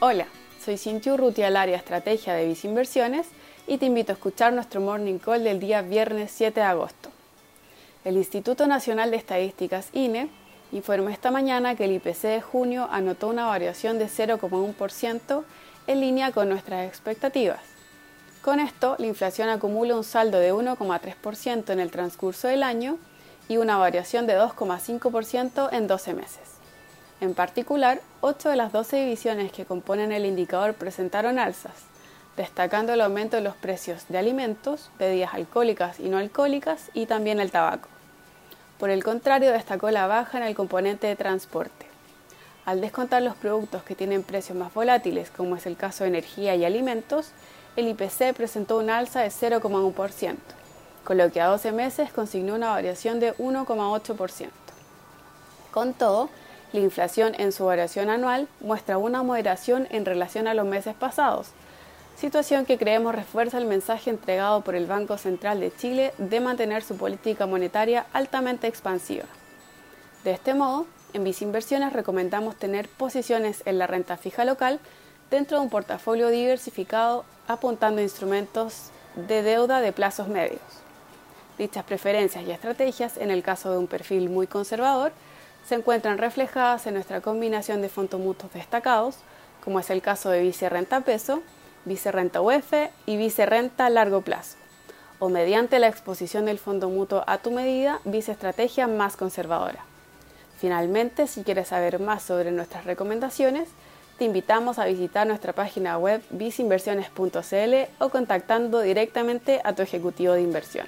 Hola, soy Cintia Urrutia, área Estrategia de Visinversiones y te invito a escuchar nuestro Morning Call del día viernes 7 de agosto. El Instituto Nacional de Estadísticas, INE, informó esta mañana que el IPC de junio anotó una variación de 0,1% en línea con nuestras expectativas. Con esto, la inflación acumula un saldo de 1,3% en el transcurso del año y una variación de 2,5% en 12 meses. En particular, 8 de las 12 divisiones que componen el indicador presentaron alzas, destacando el aumento de los precios de alimentos, bebidas alcohólicas y no alcohólicas y también el tabaco. Por el contrario, destacó la baja en el componente de transporte. Al descontar los productos que tienen precios más volátiles, como es el caso de energía y alimentos, el IPC presentó un alza de 0,1%, con lo que a 12 meses consignó una variación de 1,8%. Con todo, la inflación en su variación anual muestra una moderación en relación a los meses pasados, situación que creemos refuerza el mensaje entregado por el Banco Central de Chile de mantener su política monetaria altamente expansiva. De este modo, en Visinversiones recomendamos tener posiciones en la renta fija local dentro de un portafolio diversificado apuntando instrumentos de deuda de plazos medios. Dichas preferencias y estrategias, en el caso de un perfil muy conservador, se encuentran reflejadas en nuestra combinación de fondos mutuos destacados, como es el caso de vice-renta peso, vice-renta UF y vice-renta largo plazo, o mediante la exposición del fondo mutuo a tu medida, vice-estrategia más conservadora. Finalmente, si quieres saber más sobre nuestras recomendaciones, te invitamos a visitar nuestra página web viceinversiones.cl o contactando directamente a tu ejecutivo de inversión.